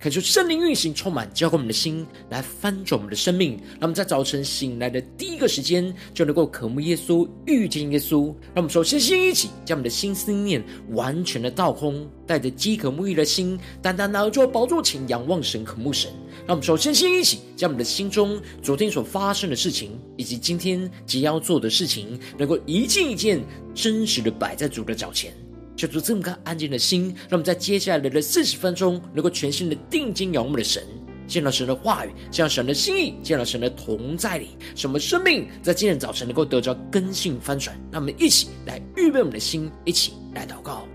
恳求圣灵运行，充满浇灌我们的心，来翻转我们的生命。让我们在早晨醒来的第一个时间，就能够渴慕耶稣、遇见耶稣。让我们首先先一起将我们的心思念完全的倒空，带着饥渴沐浴的心，单单拿着宝座前仰望神、渴慕神。让我们首先先一起将我们的心中昨天所发生的事情，以及今天即将要做的事情，能够一件一件真实的摆在主的脚前。求主这么个安静的心，让我们在接下来的四十分钟，能够全心的定睛仰望我们的神，见到神的话语，见到神的心意，见到神的同在里，什么生命在今天早晨能够得着根性翻转。让我们一起来预备我们的心，一起来祷告。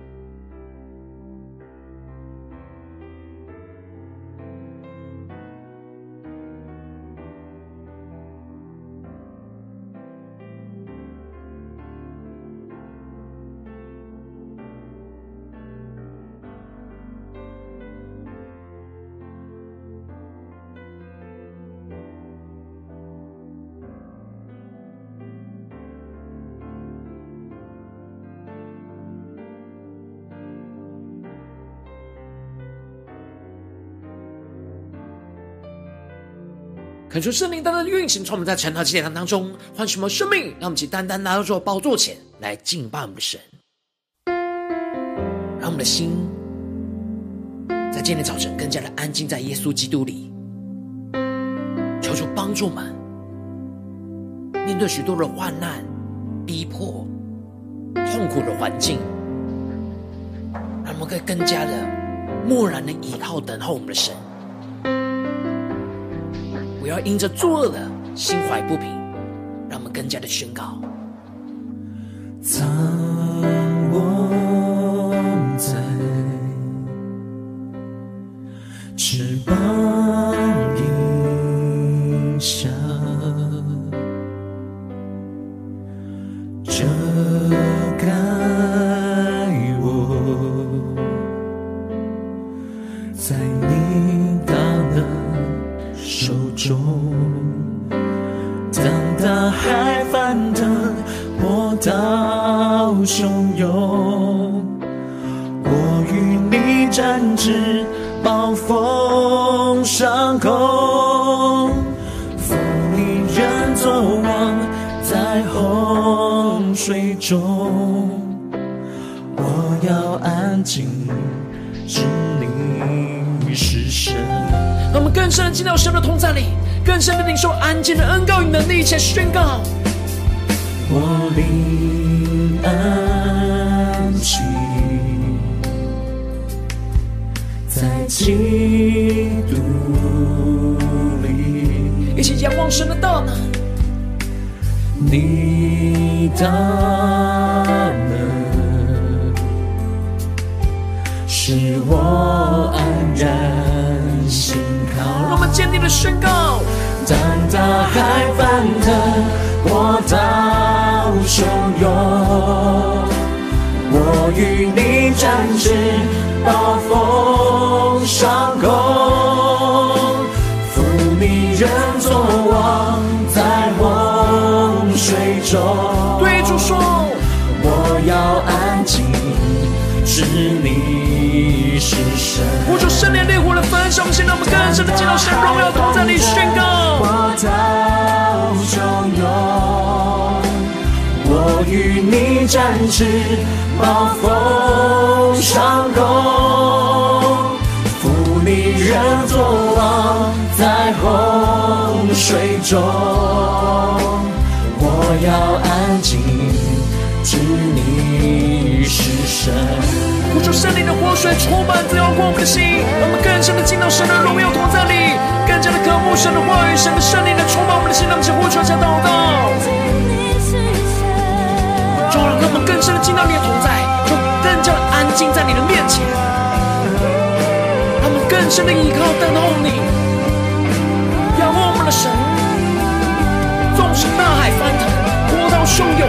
恳求圣灵单单的运行，从我们在晨祷祭坛当中唤醒我们生命，让我们一起单单拿到主宝座前来敬拜我们的神，让我们的心在今天早晨更加的安静在耶稣基督里。求主帮助我们面对许多的患难、逼迫、痛苦的环境，让我们可以更加的默然的倚靠等候我们的神。不要因着作恶的心怀不平，让我们更加的宣告。中，当大海翻腾，波涛汹涌，我与你展翅，暴风上空，负你人作王，在洪水中，我要安静，深的进到神的同在里，更深的领受安静的恩膏与能力，一起宣告。我灵安息在基督里，一起仰望神的大能，你大能使我安然。让我们坚定的宣告。当大海翻腾，波涛汹涌，我与你展翅，暴风上空，负你人作王，在洪水中。对主说，我要安静，知你是火的焚烧，现在我们更深的进到神荣耀同在你宣告。波涛汹涌，我与你展翅，暴风上空，负你人作王，在洪水中，我要安静，知你是神。圣灵的活水充满滋养过我们的心，让我们更深的进到神的荣耀同在里，更加的渴慕神的话语，神的圣灵的充满我们的心，让我们呼求加祷告。主，让我们更深的进到你的同在，就更加的安静在你的面前，让我们更深的依靠等候你，仰望我们的神。纵使大海翻腾，波涛汹涌，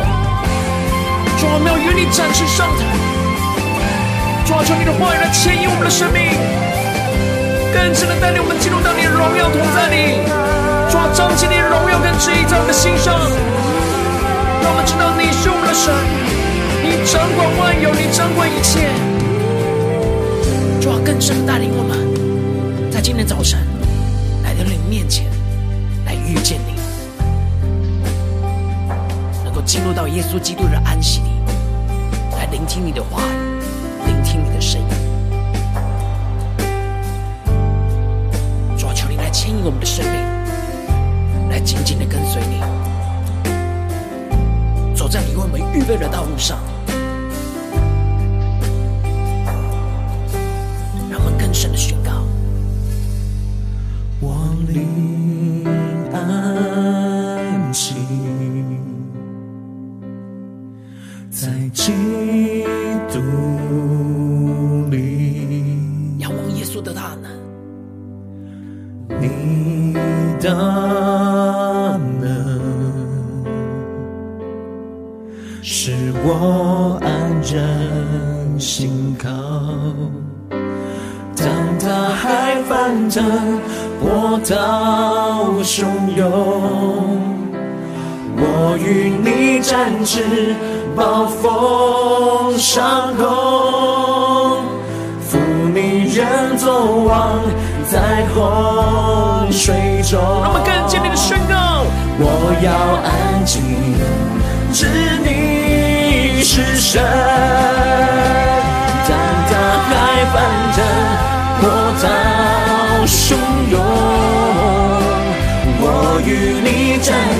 主啊，我们要与你展翅上腾。抓住，你的话语来牵引我们的生命，更深的带领我们进入到你荣耀同在里，主啊，彰显你的荣耀跟旨意在我们的心上，让我们知道你是我们的神，你掌管万有，你掌管一切。主啊，更深的带领我们，在今天早晨来到你面前，来遇见你，能够进入到耶稣基督的安息里，来聆听你的话，我们的生命，来紧紧的跟随你，走在你为我们预备的道路上，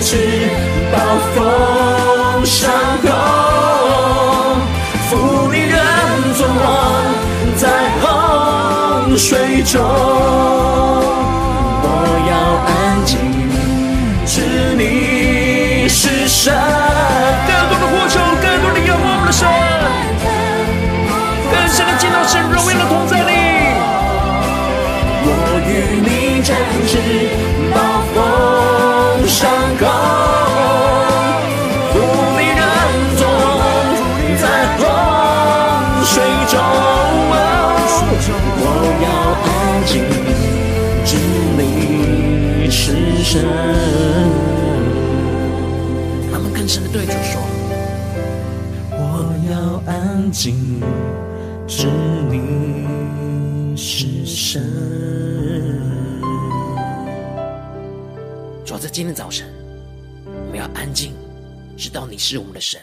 翅，暴风上空，负你人作王。在洪水中，静，知你是神。主要在今天早晨，我们要安静，知道你是我们的神，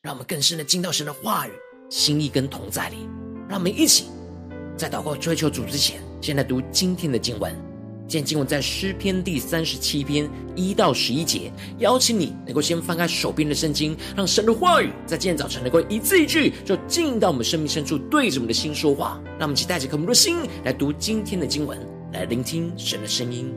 让我们更深的进到神的话语、心意跟同在里，让我们一起。在祷告追求主之前，先来读今天的经文。今天经文在诗篇第三十七篇一到十一节。邀请你能够先翻开手边的圣经，让神的话语在今天早晨能够一字一句，就进到我们生命深处，对着我们的心说话。让我们一起带着渴慕的心来读今天的经文，来聆听神的声音。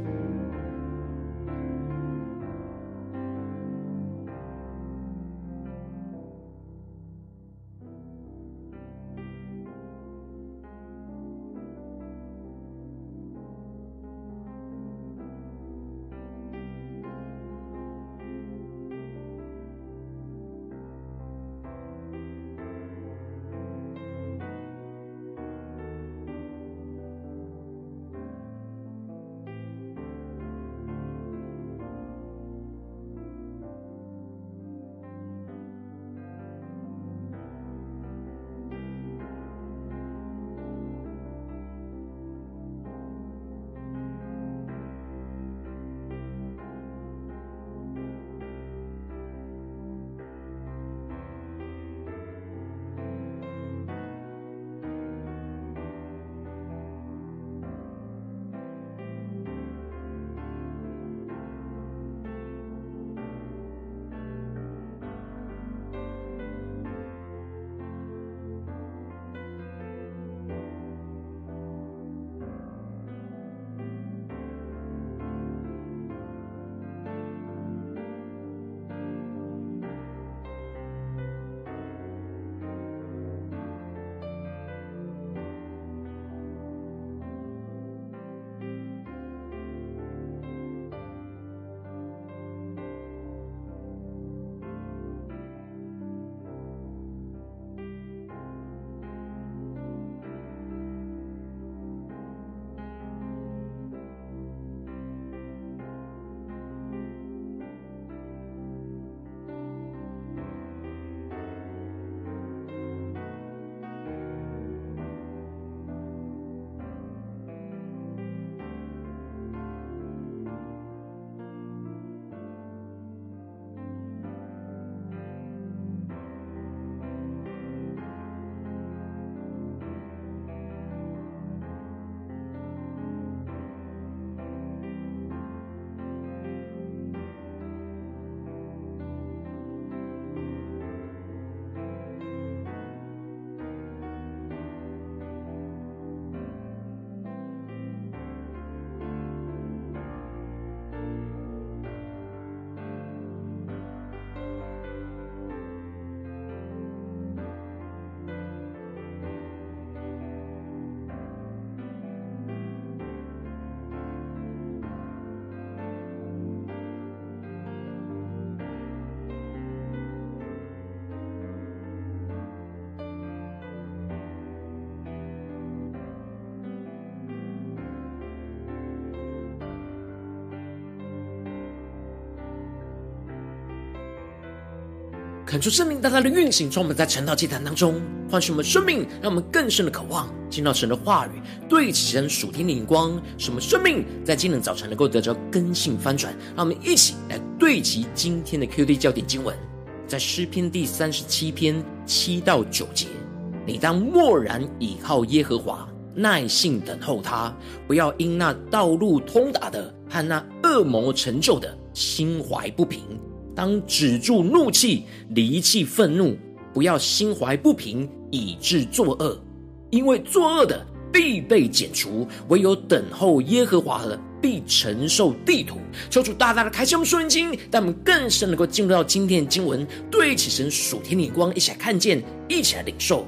恳求圣灵大大的运行，从我们在晨祷祭坛当中唤醒我们生命，让我们更深的渴望听到神的话语，对齐神属天的眼光，使我们生命在今日早晨能够得着根性翻转。让我们一起来对齐今天的 QD 焦点经文，在诗篇第三十七篇七到九节：你当默然倚靠耶和华，耐性等候他，不要因那道路通达的和那恶魔成就的心怀不平。当止住怒气，离弃愤怒，不要心怀不平，以致作恶。因为作恶的必被剪除，唯有等候耶和华的，必承受地土。求主大大的开启我们属经，让我们更深能够进入到今天的经文，对起神属天的光，一起来看见，一起来领受。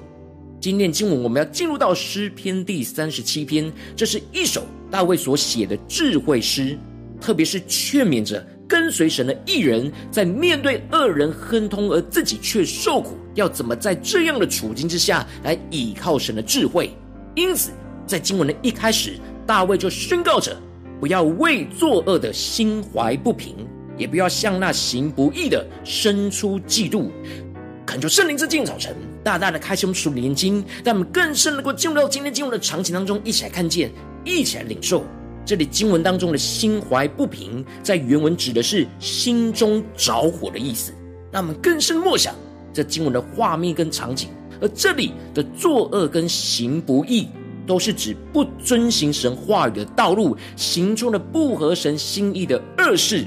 今天经文，我们要进入到诗篇第三十七篇，这是一首大卫所写的智慧诗，特别是劝勉着。跟随神的义人，在面对恶人亨通而自己却受苦，要怎么在这样的处境之下来倚靠神的智慧？因此，在经文的一开始，大卫就宣告着：不要为作恶的心怀不平，也不要向那行不义的生出嫉妒。恳求圣灵在今早晨大大的开启我们属灵眼睛，让我们更深能够进入到今天经文的场景当中，一起来看见，一起来领受。这里经文当中的心怀不平，在原文指的是心中着火的意思。让我们更深默想这经文的画面跟场景。而这里的作恶跟行不义，都是指不遵行神话语的道路，行出了不合神心意的恶事。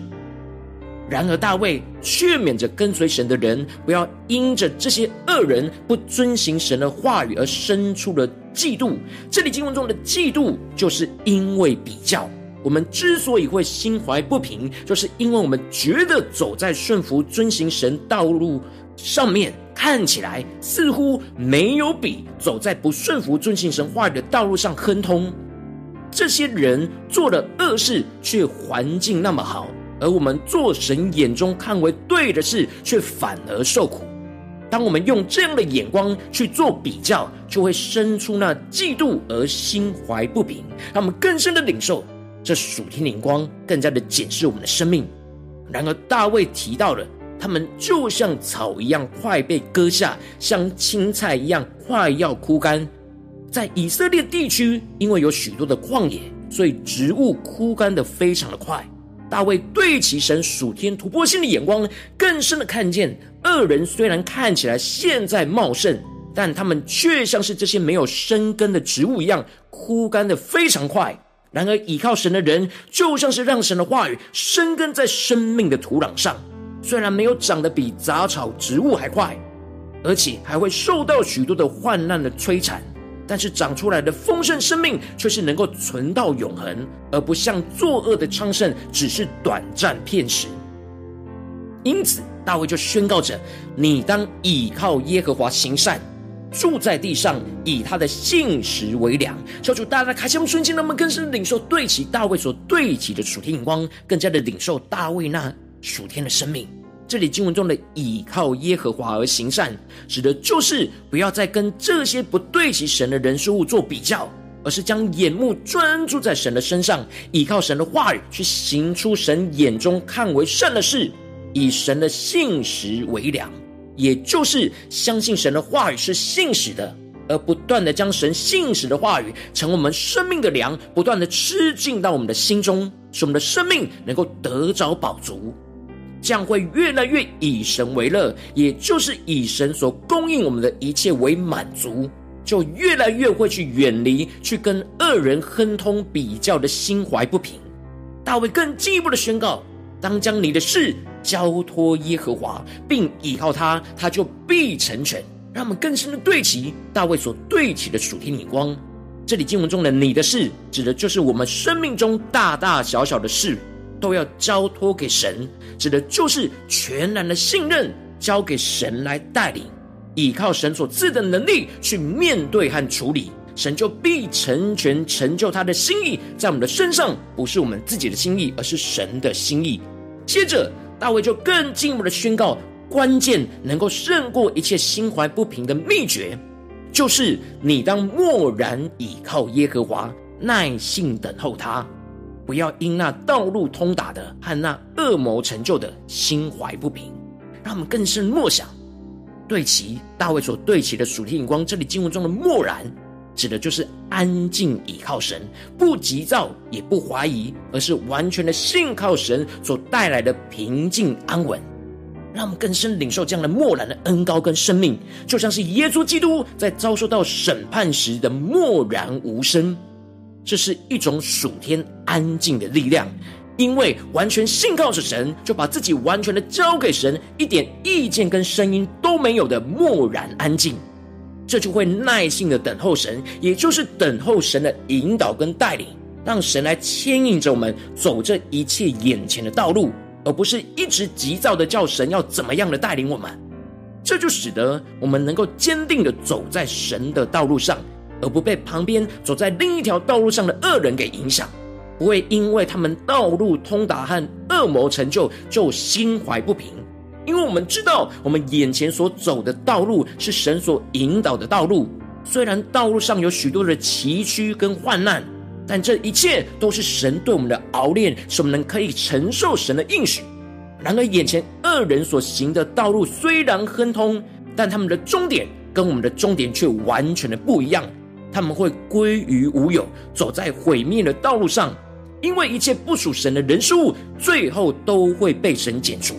然而大卫劝勉着跟随神的人，不要因着这些恶人不遵行神的话语而生出了嫉妒。这里经文中的嫉妒，就是因为比较。我们之所以会心怀不平，就是因为我们觉得走在顺服遵行神道路上面，看起来似乎没有比走在不顺服遵行神话语的道路上亨通。这些人做了恶事，却环境那么好。而我们做神眼中看为对的事，却反而受苦。当我们用这样的眼光去做比较，就会生出那嫉妒而心怀不平。让我们更深的领受这属天灵光，更加的检视我们的生命。然而大卫提到了，他们就像草一样快被割下，像青菜一样快要枯干。在以色列地区，因为有许多的旷野，所以植物枯干的非常的快。大卫对其神属天突破性的眼光，更深的看见恶人虽然看起来现在茂盛，但他们却像是这些没有生根的植物一样，枯干的非常快。然而倚靠神的人，就像是让神的话语生根在生命的土壤上，虽然没有长得比杂草植物还快，而且还会受到许多的患难的摧残。但是长出来的丰盛生命却是能够存到永恒，而不像作恶的昌盛只是短暂片时。因此，大卫就宣告着：“你当倚靠耶和华行善，住在地上，以他的信实为粮。”求主大大开启我们瞬间，让我们更深领受对齐大卫所对齐的属天眼光，更加的领受大卫那属天的生命。这里经文中的倚靠耶和华而行善，指的就是不要再跟这些不对齐神的人事物做比较，而是将眼目专注在神的身上，倚靠神的话语去行出神眼中看为善的事，以神的信实为粮，也就是相信神的话语是信实的，而不断的将神信实的话语成为我们生命的粮，不断的吃进到我们的心中，使我们的生命能够得着饱足。将会越来越以神为乐，也就是以神所供应我们的一切为满足，就越来越会去远离去跟恶人亨通比较的心怀不平。大卫更进一步的宣告：当将你的事交托耶和华，并倚靠他，他就必成全。让我们更深的对齐大卫所对齐的属天眼光。这里经文中的“你的事”指的就是我们生命中大大小小的事。都要交托给神，指的就是全然的信任，交给神来带领，依靠神所赐的能力去面对和处理，神就必成全成就他的心意在我们的身上，不是我们自己的心意，而是神的心意。接着，大卫就更进一步的宣告，关键能够胜过一切心怀不平的秘诀，就是你当默然倚靠耶和华，耐性等候他。不要因那道路通达的和那恶魔成就的心怀不平，让我们更深默想对齐大卫所对齐的属天眼光，这里经文中的默然，指的就是安静倚靠神，不急躁也不怀疑，而是完全的信靠神所带来的平静安稳。让我们更深领受这样的默然的恩高跟生命，就像是耶稣基督在遭受到审判时的默然无声。这是一种属天安静的力量，因为完全信靠着神，就把自己完全的交给神，一点意见跟声音都没有的默然安静，这就会耐心的等候神，也就是等候神的引导跟带领，让神来牵引着我们走这一切眼前的道路。而不是一直急躁的叫神要怎么样的带领我们，这就使得我们能够坚定的走在神的道路上，而不被旁边走在另一条道路上的恶人给影响，不会因为他们道路通达和恶魔成就就心怀不平，因为我们知道我们眼前所走的道路是神所引导的道路，虽然道路上有许多的崎岖跟患难。但这一切都是神对我们的熬炼，使我们能可以承受神的应许。然而，眼前恶人所行的道路虽然亨通，但他们的终点跟我们的终点却完全的不一样。他们会归于无有，走在毁灭的道路上。因为一切不属神的人事物，最后都会被神剪除。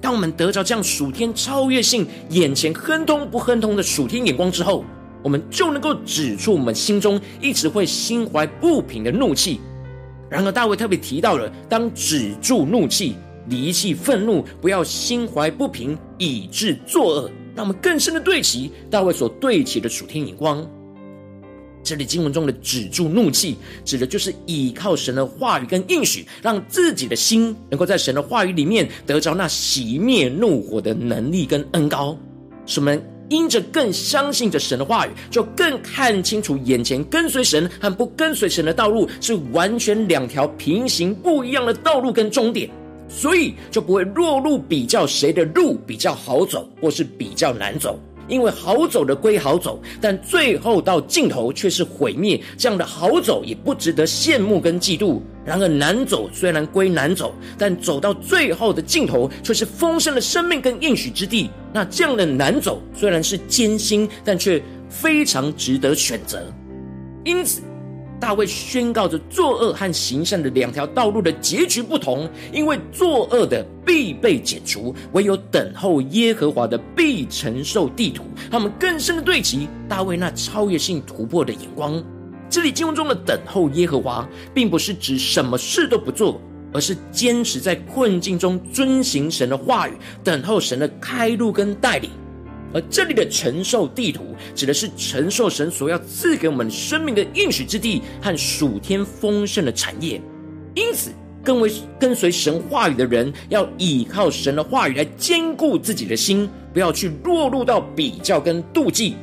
当我们得着这样属天超越性、眼前亨通不亨通的属天眼光之后，我们就能够指出我们心中一直会心怀不平的怒气。然而，大卫特别提到了，当止住怒气、离弃愤怒，不要心怀不平，以致作恶。让我们更深的对齐大卫所对齐的属天眼光。这里经文中的止住怒气，指的就是依靠神的话语跟应许，让自己的心能够在神的话语里面得着那熄灭怒火的能力跟恩膏。什么？因着更相信着神的话语，就更看清楚眼前跟随神和不跟随神的道路是完全两条平行不一样的道路跟终点，所以就不会落入比较谁的路比较好走，或是比较难走。因为好走的归好走，但最后到尽头却是毁灭。这样的好走也不值得羡慕跟嫉妒。然而难走虽然归难走，但走到最后的尽头却是丰盛的生命跟应许之地。那这样的难走虽然是艰辛，但却非常值得选择。因此。大卫宣告着作恶和行善的两条道路的结局不同，因为作恶的必被剪除，唯有等候耶和华的必承受地土。他们更深的对齐大卫那超越性突破的眼光。这里经文中的等候耶和华，并不是指什么事都不做，而是坚持在困境中遵行神的话语，等候神的开路跟带领。而这里的承受地土，指的是承受神所要赐给我们生命的应许之地和属天丰盛的产业。因此，更为跟随神话语的人，要倚靠神的话语来坚固自己的心，不要去落入到比较跟妒忌，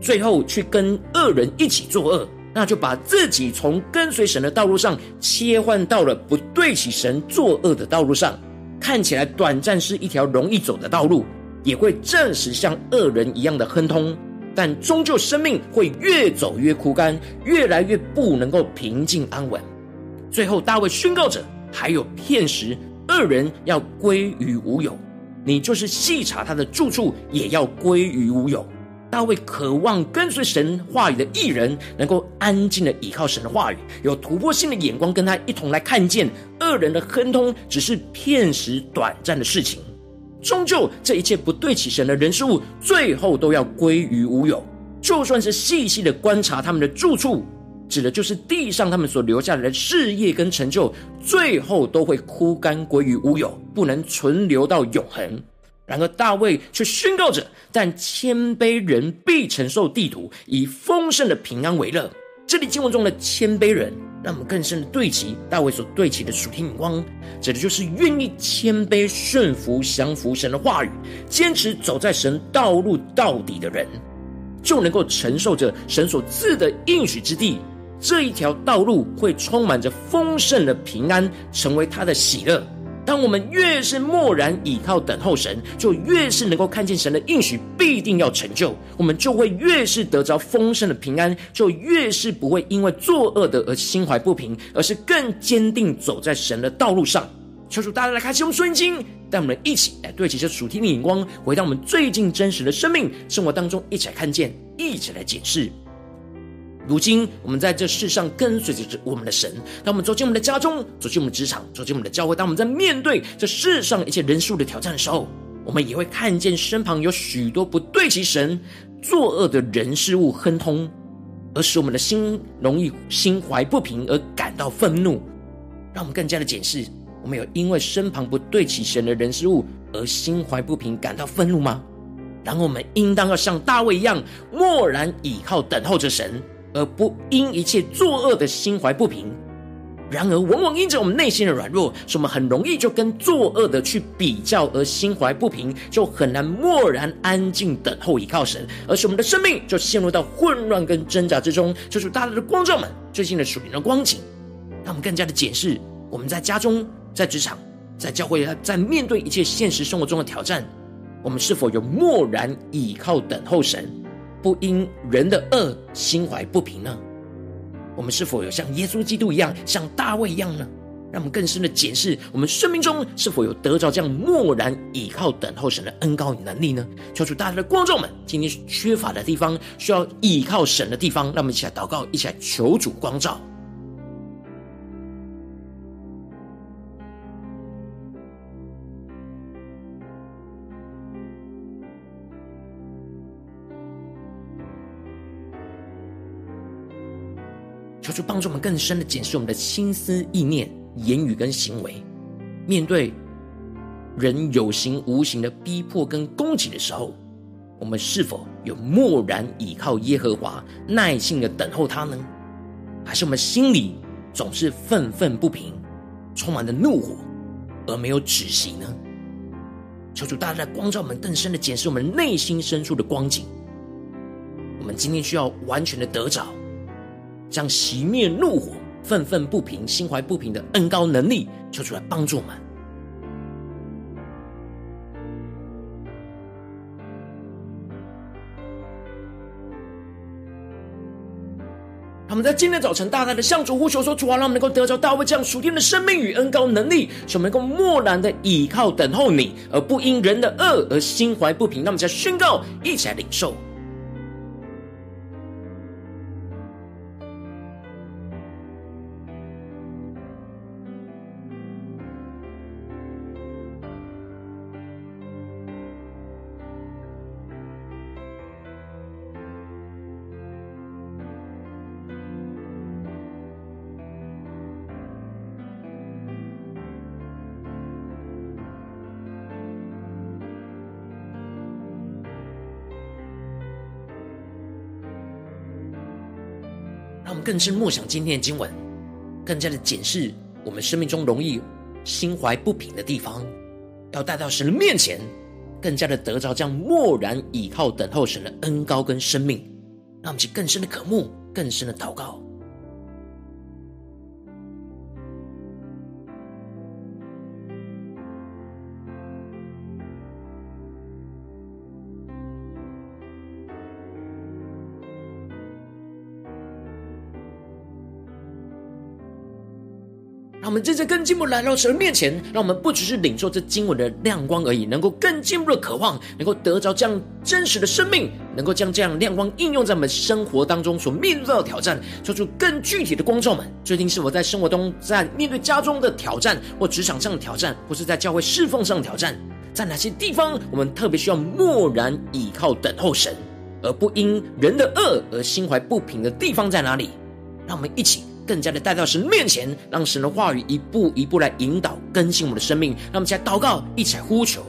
最后去跟恶人一起作恶，那就把自己从跟随神的道路上切换到了不对起神作恶的道路上，看起来短暂是一条容易走的道路。也会证实像恶人一样的亨通，但终究生命会越走越枯干，越来越不能够平静安稳。最后，大卫宣告着：还有片时，恶人要归于无有，你就是细查他的住处，也要归于无有。大卫渴望跟随神话语的艺人，能够安静的倚靠神的话语，有突破性的眼光，跟他一同来看见恶人的亨通只是片时短暂的事情。终究，这一切不对起神的人事物，最后都要归于无有。就算是细细的观察他们的住处，指的就是地上他们所留下来的事业跟成就，最后都会枯干归于无有，不能存留到永恒。然而大卫却宣告着：但谦卑人必承受地土，以丰盛的平安为乐。这里经文中的谦卑人，让我们更深的对齐大卫所对齐的属天眼光，指的就是愿意谦卑顺服、降服神的话语，坚持走在神道路到底的人，就能够承受着神所赐的应许之地。这一条道路会充满着丰盛的平安，成为他的喜乐。当我们越是默然倚靠等候神，就越是能够看见神的应许必定要成就，我们就会越是得着丰盛的平安，就越是不会因为作恶的而心怀不平，而是更坚定走在神的道路上。求主大家来开启我们圣经，带我们一起来对齐这属天的眼光，回到我们最近真实的生命生活当中，一起来看见，一起来解释。如今我们在这世上跟随着我们的神，当我们走进我们的家中，走进我们的职场，走进我们的教会，当我们在面对这世上一切人数的挑战的时候，我们也会看见身旁有许多不对齐神、作恶的人事物亨通，而使我们的心容易心怀不平而感到愤怒。让我们更加的检视：我们有因为身旁不对齐神的人事物而心怀不平、感到愤怒吗？然后我们应当要像大卫一样，默然倚靠等候着神。而不因一切作恶的心怀不平，然而往往因着我们内心的软弱，使我们很容易就跟作恶的去比较，而心怀不平，就很难默然安静等候依靠神，而使我们的生命就陷入到混乱跟挣扎之中。就是大家的光照们最近的属灵的光景，让我们更加的检视我们在家中、在职场、在教会，在面对一切现实生活中的挑战，我们是否有默然倚靠等候神？不因人的恶心怀不平呢？我们是否有像耶稣基督一样，像大卫一样呢？让我们更深的检视我们生命中是否有得着这样默然倚靠等候神的恩膏与能力呢？求主大家的观众们，今天缺乏的地方，需要倚靠神的地方，让我们一起来祷告，一起来求主光照。主帮助我们更深的检视我们的心思意念、言语跟行为。面对人有形无形的逼迫跟攻击的时候，我们是否有默然倚靠耶和华，耐心的等候他呢？还是我们心里总是愤愤不平，充满了怒火，而没有止息呢？求主大家来光照我们，更深的检视我们内心深处的光景。我们今天需要完全的得着。将熄灭怒火、愤愤不平、心怀不平的恩高能力，求出来帮助我们。他们在今天早晨大大的向主呼求说：“主啊，让我们能够得着大卫这样属天的生命与恩高能力，使我们能够默然的倚靠等候你，而不因人的恶而心怀不平。”那么，再宣告，一起来领受。更是默想今天的经文，更加的检视我们生命中容易心怀不平的地方，要带到神的面前，更加的得着这样默然倚靠等候神的恩高跟生命，让我们去更深的渴慕，更深的祷告。们真正更进一步来到神面前，让我们不只是领受这经文的亮光而已，能够更进一步的渴望，能够得着这样真实的生命，能够将这样亮光应用在我们生活当中所面对到的挑战，做出更具体的光照们。最近是否在生活中，在面对家中的挑战，或职场上的挑战，或是在教会侍奉上的挑战，在哪些地方我们特别需要默然倚靠等候神，而不因人的恶而心怀不平的地方在哪里？让我们一起。更加的带到神面前，让神的话语一步一步来引导更新我们的生命。让我们一起来祷告，一起来呼求。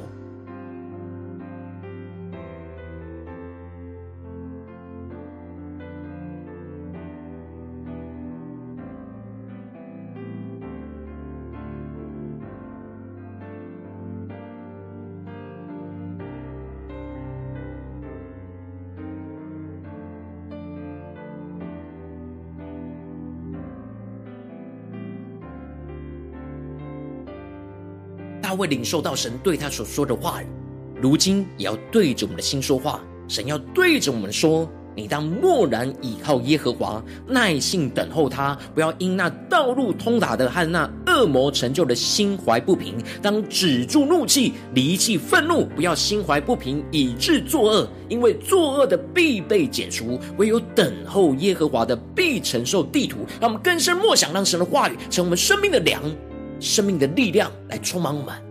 会领受到神对他所说的话语，如今也要对着我们的心说话。神要对着我们说：你当默然倚靠耶和华，耐心等候他，不要因那道路通达的和那恶魔成就的心怀不平。当止住怒气，离弃愤怒，不要心怀不平，以致作恶。因为作恶的必被剪除，唯有等候耶和华的必承受地土。让我们更深默想，让神的话语成我们生命的粮，生命的力量来充满我们。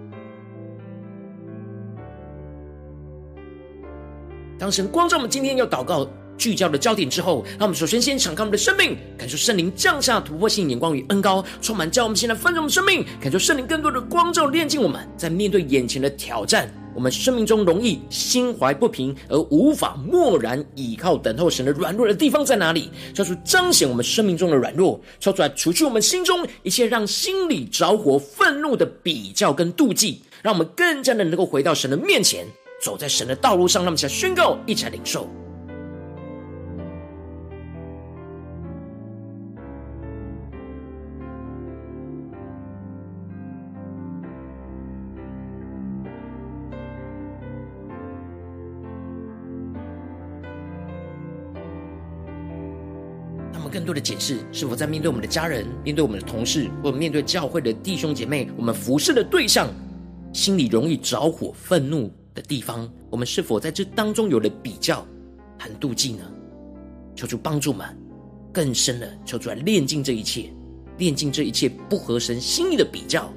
当神光照我们今天要祷告。聚焦的焦点之后，让我们首先先敞开我们的生命，感受圣灵降下突破性眼光与恩膏，充满叫我们现在丰盛我们生命，感受圣灵更多的光照炼净我们。在面对眼前的挑战，我们生命中容易心怀不平而无法默然倚靠等候神的软弱的地方在哪里？叫出彰显我们生命中的软弱，超出来除去我们心中一切让心里着火愤怒的比较跟妒忌，让我们更加的能够回到神的面前，走在神的道路上。让我们一起来宣告，一起来领受。更多的解释，是否在面对我们的家人、面对我们的同事，或面对教会的弟兄姐妹，我们服侍的对象，心里容易着火、愤怒的地方，我们是否在这当中有了比较和妒忌呢？求主帮助我们，更深的求主来炼净这一切，炼净这一切不合神心意的比较。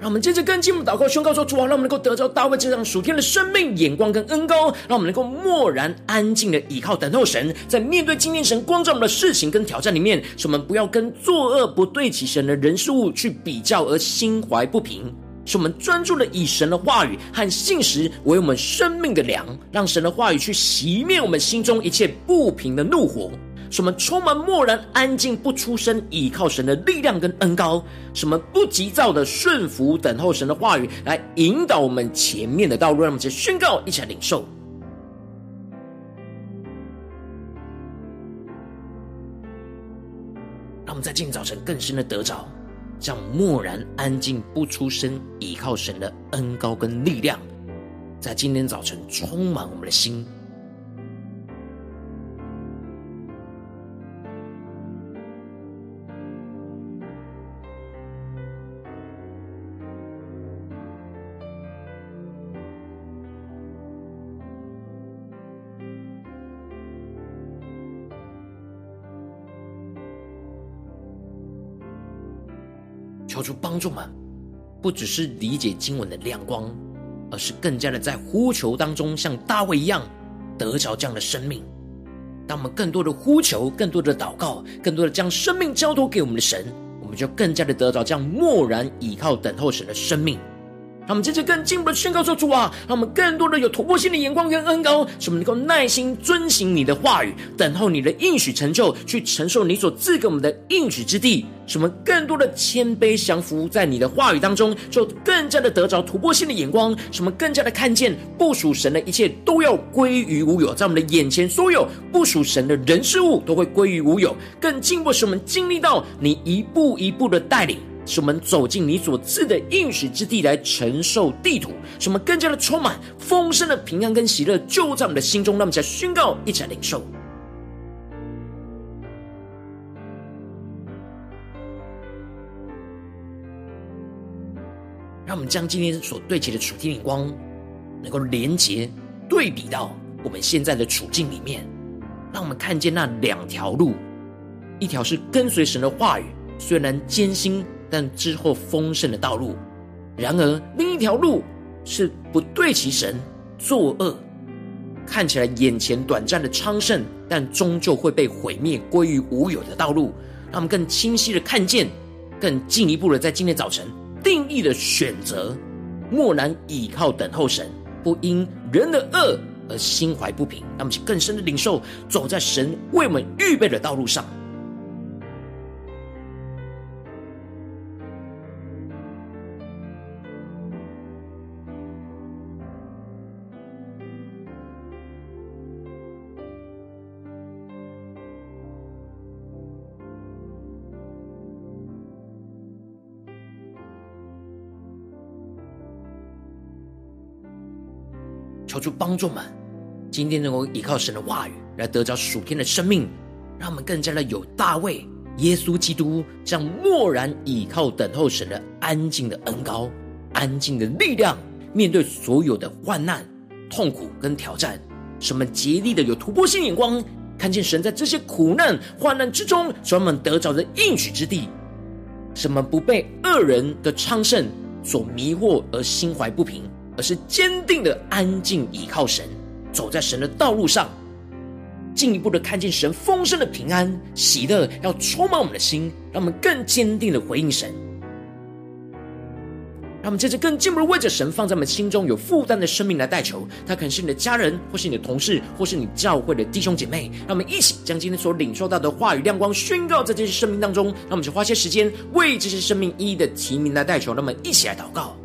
让我们接着跟进我们祷告宣告说：主啊，让我们能够得着大卫这样属天的生命眼光跟恩膏，让我们能够默然安静的倚靠等候神，在面对今天神光照我们的事情跟挑战里面，使我们不要跟作恶不对齐神的人事物去比较而心怀不平，使我们专注的以神的话语和信实为我们生命的粮，让神的话语去熄灭我们心中一切不平的怒火。什么充满默然安静不出声，倚靠神的力量跟恩膏？什么不急躁的顺服等候神的话语来引导我们前面的道路？让我们先宣告，一起来领受。让我们在今天早晨更深的得着，这样默然安静不出声，倚靠神的恩膏跟力量，在今天早晨充满我们的心。做出帮助们，不只是理解经文的亮光，而是更加的在呼求当中，像大卫一样得着这样的生命。当我们更多的呼求，更多的祷告，更多的将生命交托给我们的神，我们就更加的得着这样默然倚靠等候神的生命。让我们接着更进一步的宣告说：主啊，让我们更多的有突破性的眼光跟恩膏，使我们能够耐心遵行你的话语，等候你的应许成就，去承受你所赐给我们的应许之地。使我们更多的谦卑降服在你的话语当中，就更加的得着突破性的眼光，使我们更加的看见不属神的一切都要归于无有，在我们的眼前所有不属神的人事物都会归于无有。更进一步使我们经历到你一步一步的带领。使我们走进你所赐的应许之地来承受地土，使我们更加的充满丰盛的平安跟喜乐，就在我们的心中。让我们再宣告，一起来领受。让我们将今天所对齐的主题眼光，能够连结对比到我们现在的处境里面，让我们看见那两条路：一条是跟随神的话语，虽然艰辛。但之后丰盛的道路，然而另一条路是不对齐神、作恶，看起来眼前短暂的昌盛，但终究会被毁灭、归于无有的道路。让我们更清晰的看见，更进一步的在今天早晨定义的选择，默然倚靠等候神，不因人的恶而心怀不平。让我们更深的领受，走在神为我们预备的道路上。求主帮助们，今天能够依靠神的话语来得着属天的生命，让我们更加的有大卫、耶稣基督这样默然倚靠等候神的安静的恩膏、安静的力量，面对所有的患难、痛苦跟挑战，使我们竭力的有突破性眼光，看见神在这些苦难、患难之中，使我们得着的应许之地。使我们不被恶人的昌盛所迷惑而心怀不平，而是坚定的安静倚靠神，走在神的道路上，进一步的看见神丰盛的平安喜乐，要充满我们的心，让我们更坚定的回应神。让我们接着更进一步的为着神放在我们心中有负担的生命来代求，他可能是你的家人，或是你的同事，或是你教会的弟兄姐妹。让我们一起将今天所领受到的话语亮光宣告在这些生命当中。让我们就花些时间为这些生命一一的提名来代求。让我们一起来祷告。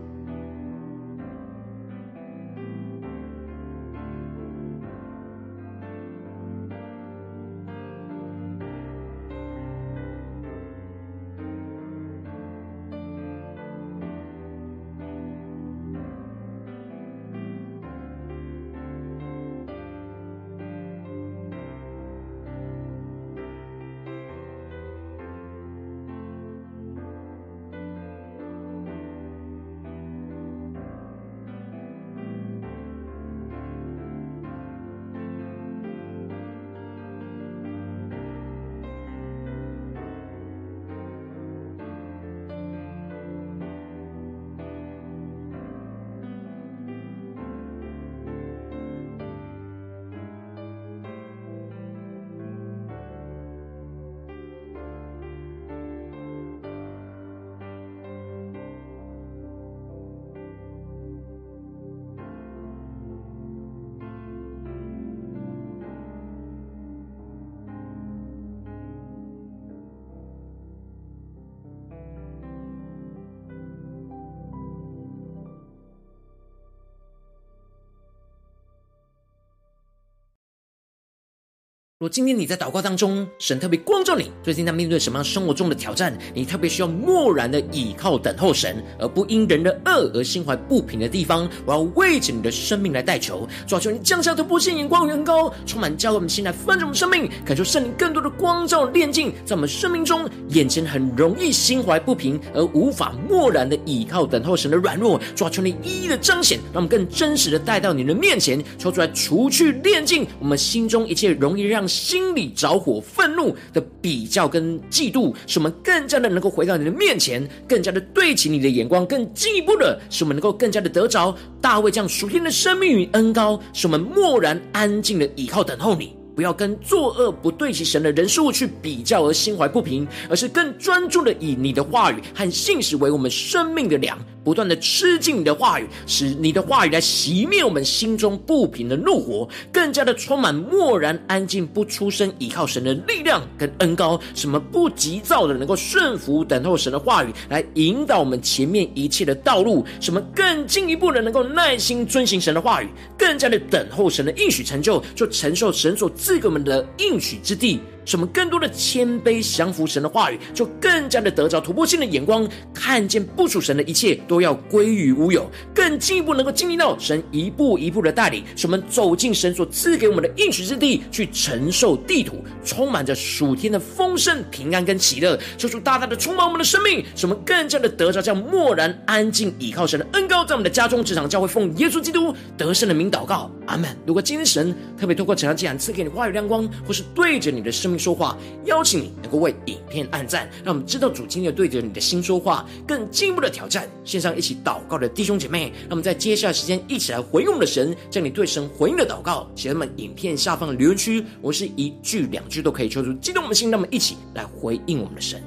今天你在祷告当中，神特别光照你，最近在面对什么样生活中的挑战？你特别需要默然的倚靠等候神，而不因人的恶而心怀不平的地方，我要为着你的生命来代求，主求你降下的不性眼光，远高，充满教会我们心来翻转我们生命，感受圣灵更多的光照炼净，在我们生命中眼前很容易心怀不平而无法默然的倚靠等候神的软弱，主求你一一的彰显，让我们更真实的带到你的面前，求出来除去炼净我们心中一切容易让。心里着火、愤怒的比较跟嫉妒，使我们更加的能够回到你的面前，更加的对齐你的眼光，更进一步的使我们能够更加的得着大卫这样属天的生命与恩膏，使我们默然安静的倚靠等候你。不要跟作恶不对齐神的人事物去比较而心怀不平，而是更专注的以你的话语和信实为我们生命的粮，不断的吃进你的话语，使你的话语来熄灭我们心中不平的怒火，更加的充满默然安静不出声依靠神的力量跟恩膏，什么不急躁的能够顺服等候神的话语来引导我们前面一切的道路，什么更进一步的能够耐心遵行神的话语，更加的等候神的应许成就，就承受神所。赐给我们的应许之地。使我们更多的谦卑降服神的话语，就更加的得着突破性的眼光，看见不属神的一切都要归于无有，更进一步能够经历到神一步一步的带领，使我们走进神所赐给我们的应许之地，去承受地土，充满着属天的丰盛、平安跟喜乐，求主大大的充满我们的生命，使我们更加的得着这样默然安静倚靠神的恩膏，在我们的家中、职场、教会，奉耶稣基督得胜的名祷告，阿门。如果今天神特别透过这样祭坛赐给你话语亮光，或是对着你的生。说话，邀请你能够为影片按赞，让我们知道主今天对着你的心说话，更进一步的挑战。线上一起祷告的弟兄姐妹，让我们在接下来时间一起来回应我们的神，将你对神回应的祷告写在我们影片下方的留言区。我是一句两句都可以求出激动我们的心，那么一起来回应我们的神。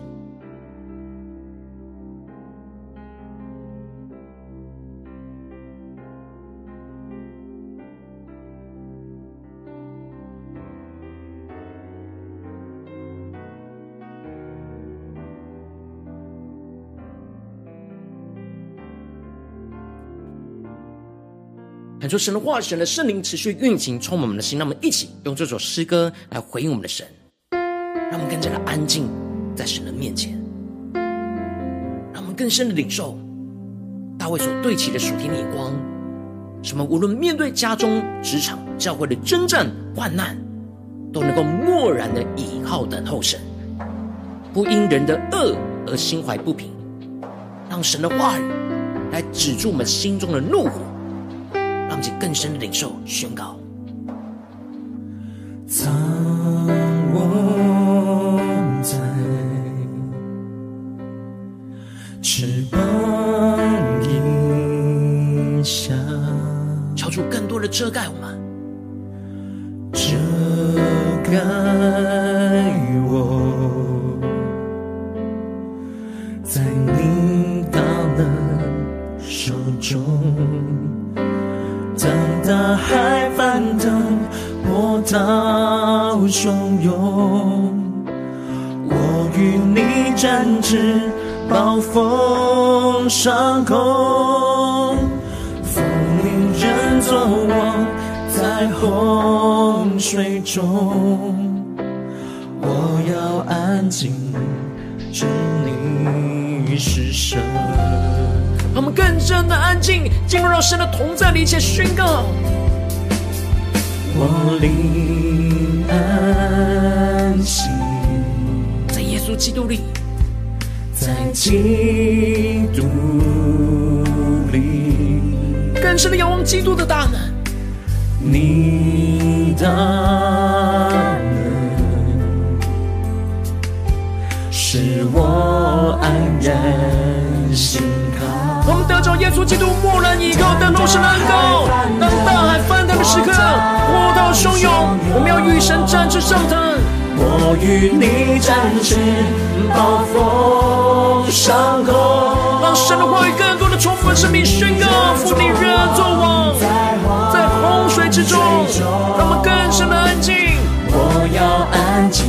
恳求神的话语，神的圣灵持续运行，充满我们的心。让我们一起用这首诗歌来回应我们的神，让我们更加的安静在神的面前，让我们更深的领受大卫所对齐的属天眼光，什么无论面对家中、职场、教会的征战、患难，都能够默然的倚靠等候神，不因人的恶而心怀不平，让神的话语来止住我们心中的怒火，让我们更深的领受宣告。藏我在翅膀荫下，求主更多的遮盖我们，遮盖我，在你大能手中，当大海翻腾。波涛汹涌，我与你展翅，暴风上空，父你人作我，在洪水中，我要安静，知你是神。我们更深的安静，进入到神的同在里，一起宣告。我灵安息，在耶稣基督里，在基督里，更深的仰望基督的大能。你大能，使我安然心。得着耶稣基督，默然倚靠，等候神的恩膏。当大海翻腾的时刻，波涛汹涌，我们要与神战至上腾。我与你展翅，暴风上空。让神的话语更多的充满生命，宣告父你人作王，在洪水之中，让我们更深的安静。我要安静，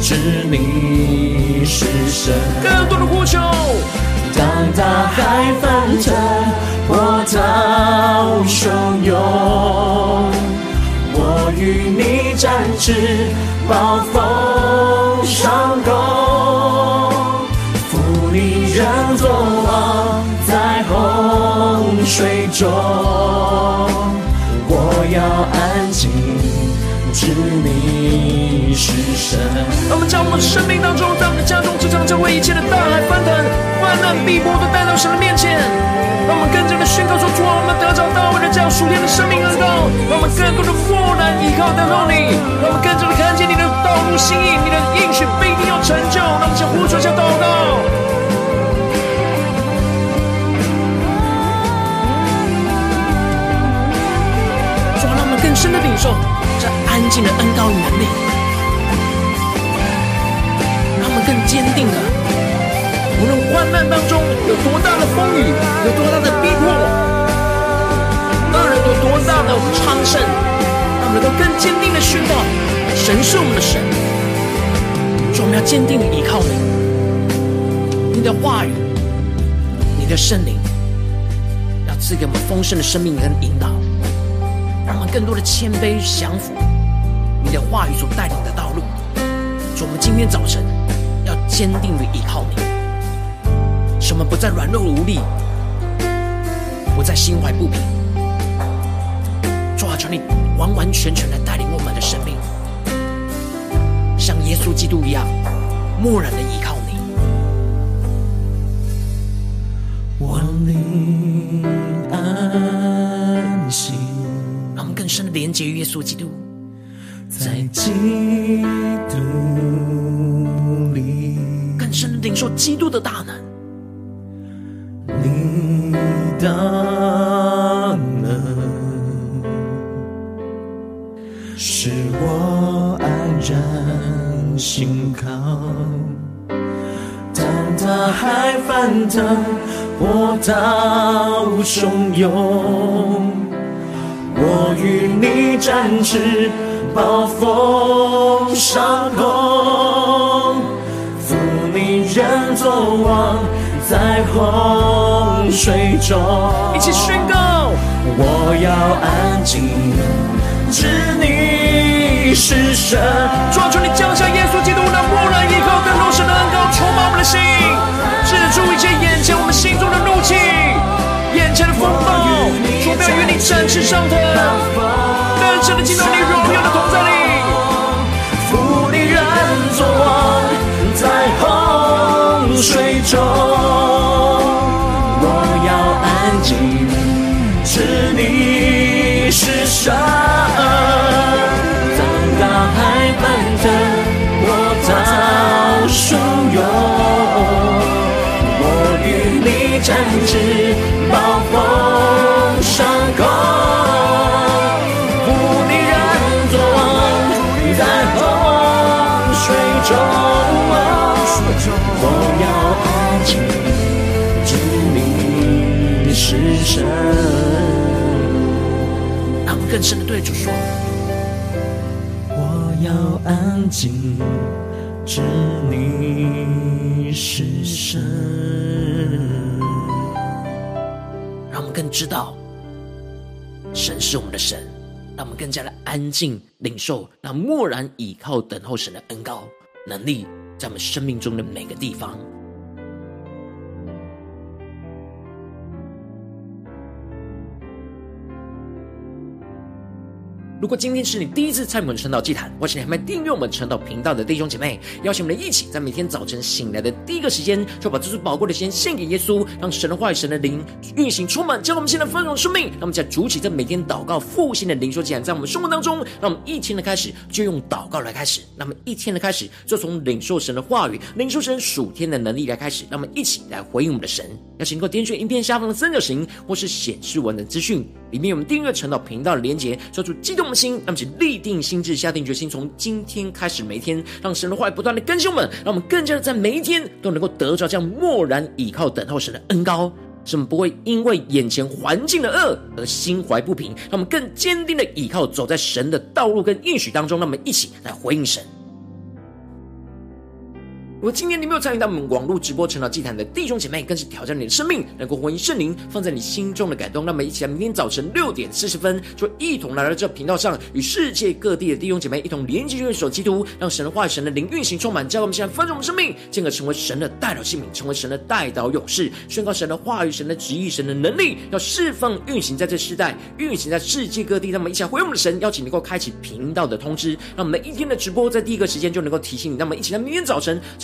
知你是神。更多的呼求。当大海翻腾，波涛汹涌，我与你展翅，暴风上空，父你人作王，在洪水中，我要安静，知你是神。让我们将我们的生命当中，在我们的家中、职场、教会一切的大海翻腾。患难逼迫都带到神的面前，让我们更加的宣告说：主啊，我们得着大卫的这样属天的生命恩膏，让我们更多的默然依靠等候你，让我们更加的看见你的道路心意，你的应许必定要成就。让我们先呼求，先祷告。让我们更深的领受这安静的恩膏与能力，更坚定的。无论患难当中有多大的风雨，有多大的逼迫，恶人有多大的昌盛，让我们都更坚定的宣告：神是我们的神，说我们要坚定的依靠你，你的话语，你的圣灵，要赐给我们丰盛的生命跟引导，让我们更多的谦卑降服你的话语所带领的道路。说我们今天早晨要坚定的依靠你。使我们不再软弱无力，不再心怀不平。主啊，求你完完全全的带领我们的生命，像耶稣基督一样，默然的依靠你。我灵安息，让我们更深的连接于耶稣基督，在基督里，领受基督的大能。你大能，使我安然心靠。当大海翻腾，波涛汹涌，我与你展翅，暴风上空，人作王。在洪水中，一起宣告：我要安静，知你是神。主啊，求你降下耶稣基督那默然依靠等候神的恩膏，充满我们的心，止住一切眼前我们心中的怒气，眼前的风暴，主不要上腾，水中，静，知你是神。让我们更知道，神是我们的神。让我们更加的安静，领受那默然倚靠、等候神的恩高能力。在我们生命中的每个地方。如果今天是你第一次参与我们晨祷祭坛，或是你还没订阅我们晨祷频道的弟兄姐妹，邀请我们一起在每天早晨醒来的第一个时间，就把这最宝贵的时间献给耶稣，让神的话语、神的灵运行充满，将我们现在丰盛生命。让我们在主起，在每天祷告复兴的灵说祭坛，在我们生活当中，让我们一天的开始就用祷告来开始，那么一天的开始就从领受神的话语、领受神属天的能力来开始。让我们一起来回应我们的神。邀请能够点选影片下方的三角形，或是显示文的资讯。里面有我们订阅晨祷频道的连结，抓住激动心，那么请立定心智，下定决心，从今天开始，每一天让神的话语不断的更新我们，让我们更加的在每一天都能够得着这样默然倚靠、等候神的恩高，使我们不会因为眼前环境的恶而心怀不平，让我们更坚定的倚靠，走在神的道路跟应许当中，让我们一起来回应神。如果今天你没有参与到我们网络直播晨祷祭坛的弟兄姐妹，更是挑战你的生命，能够回应圣灵放在你心中的感动。那么，一起来明天早晨六点四十分，就一同来到这频道上，与世界各地的弟兄姐妹一同连接、用手基督，让神的话语、神的灵运行充满，叫我们现在丰盛我们生命，进而成为神的代祷器皿，成为神的代祷勇士，宣告神的话语、神的旨意、神的能力，要释放运行在这世代，运行在世界各地。那么，一起来回应我们的神，邀请能够开启频道的通知，让每一天的直播在第一个时间就能够提醒你。那么，一起来明天早晨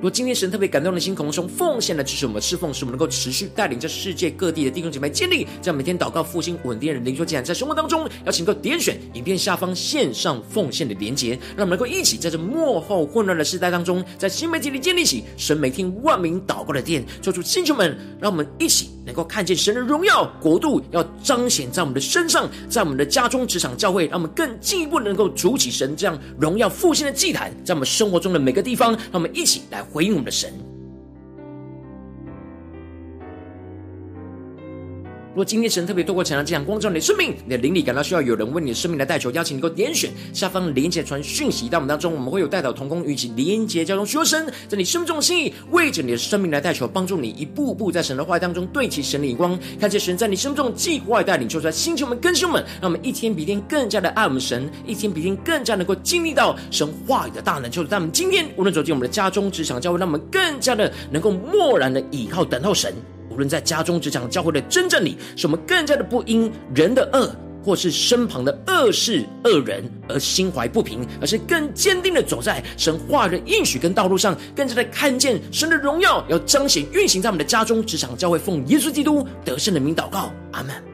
如今天神特别感动的心，空中奉献来支持我们侍奉，使我们能够持续带领着世界各地的弟兄姐妹建立在每天祷告复兴稳定的灵修祭坛，在生活当中，邀请各位点选影片下方线上奉献的连结，让我们能够一起在这幕后混乱的时代当中，在新媒体里建立起神每天万名祷告的殿，做出星球们，让我们一起能够看见神的荣耀国度要彰显在我们的身上，在我们的家中、职场、教会，让我们更进一步能够筑起神这样荣耀复兴的祭坛，在我们生活中的每个地方，让我们一起来。回应我们的神。如果今天神特别透过晨祷这样光照你的生命，你的灵里感到需要有人为你的生命来代求，邀请你够点选下方连接传讯息到我们当中，我们会有代祷同工与其连接交通，学神在你生命中的心意，为着你的生命来代求，帮助你一步步在神的话语当中对齐神的眼光，看见神在你生命中的计划带领，求出来星球们、更新们，让我们一天比一天更加的爱我们神，一天比一天更加能够经历到神话语的大能。求主在我们今天无论走进我们的家中、职场、教会，让我们更加的能够默然的倚靠、等候神。无论在家中、职场、教会的真正里，使我们更加的不因人的恶，或是身旁的恶事恶人而心怀不平，而是更坚定的走在神话语的应许跟道路上，更加的看见神的荣耀要彰显运行在我们的家中、职场、教会，奉耶稣基督得胜的名祷告，阿门。